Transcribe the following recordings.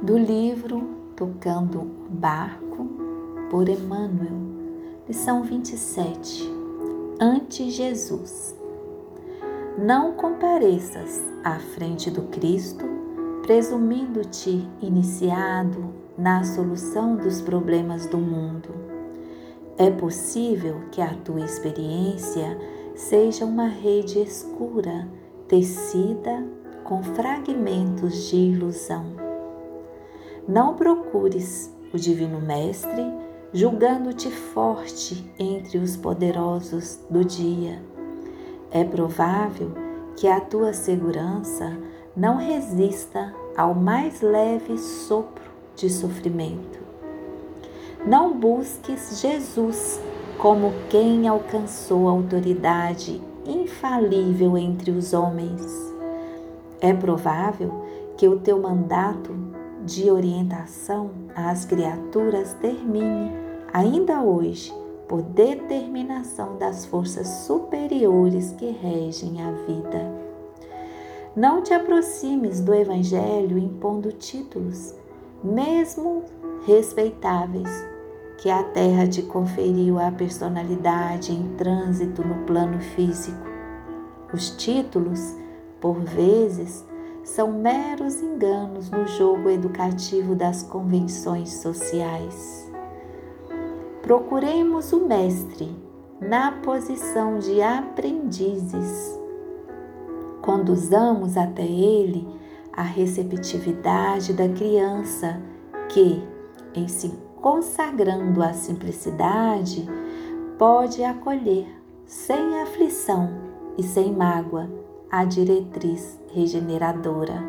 do livro Tocando o Barco, por Emmanuel, lição 27. Ante Jesus. Não compareças à frente do Cristo, presumindo-te iniciado na solução dos problemas do mundo. É possível que a tua experiência seja uma rede escura, tecida com fragmentos de ilusão não procures o Divino Mestre julgando-te forte entre os poderosos do dia. É provável que a tua segurança não resista ao mais leve sopro de sofrimento. Não busques Jesus como quem alcançou autoridade infalível entre os homens. É provável que o teu mandato de orientação às criaturas termine, ainda hoje, por determinação das forças superiores que regem a vida. Não te aproximes do Evangelho impondo títulos, mesmo respeitáveis, que a terra te conferiu a personalidade em trânsito no plano físico. Os títulos, por vezes, são meros enganos no jogo educativo das convenções sociais. Procuremos o Mestre na posição de aprendizes. Conduzamos até ele a receptividade da criança que, em se consagrando à simplicidade, pode acolher sem aflição e sem mágoa a diretriz regeneradora.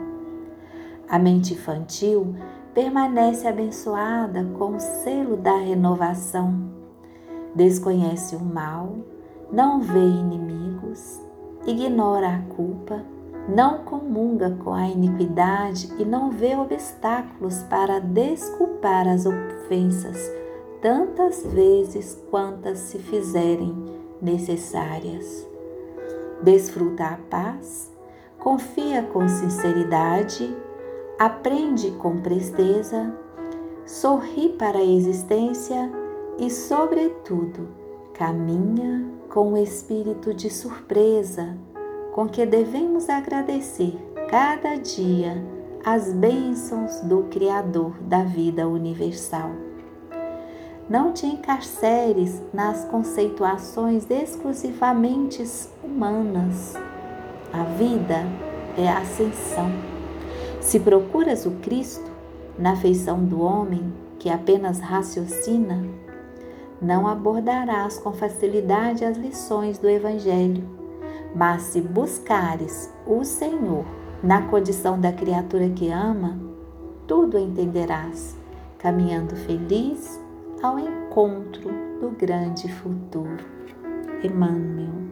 A mente infantil permanece abençoada com o selo da renovação. Desconhece o mal, não vê inimigos, ignora a culpa, não comunga com a iniquidade e não vê obstáculos para desculpar as ofensas tantas vezes quantas se fizerem necessárias desfruta a paz, confia com sinceridade, aprende com presteza, sorri para a existência e, sobretudo, caminha com o espírito de surpresa com que devemos agradecer cada dia as bênçãos do Criador da vida universal. Não te encarceres nas conceituações exclusivamente humanas. A vida é a ascensão. Se procuras o Cristo na feição do homem que apenas raciocina, não abordarás com facilidade as lições do Evangelho. Mas se buscares o Senhor na condição da criatura que ama, tudo entenderás, caminhando feliz ao encontro do grande futuro. Emmanuel.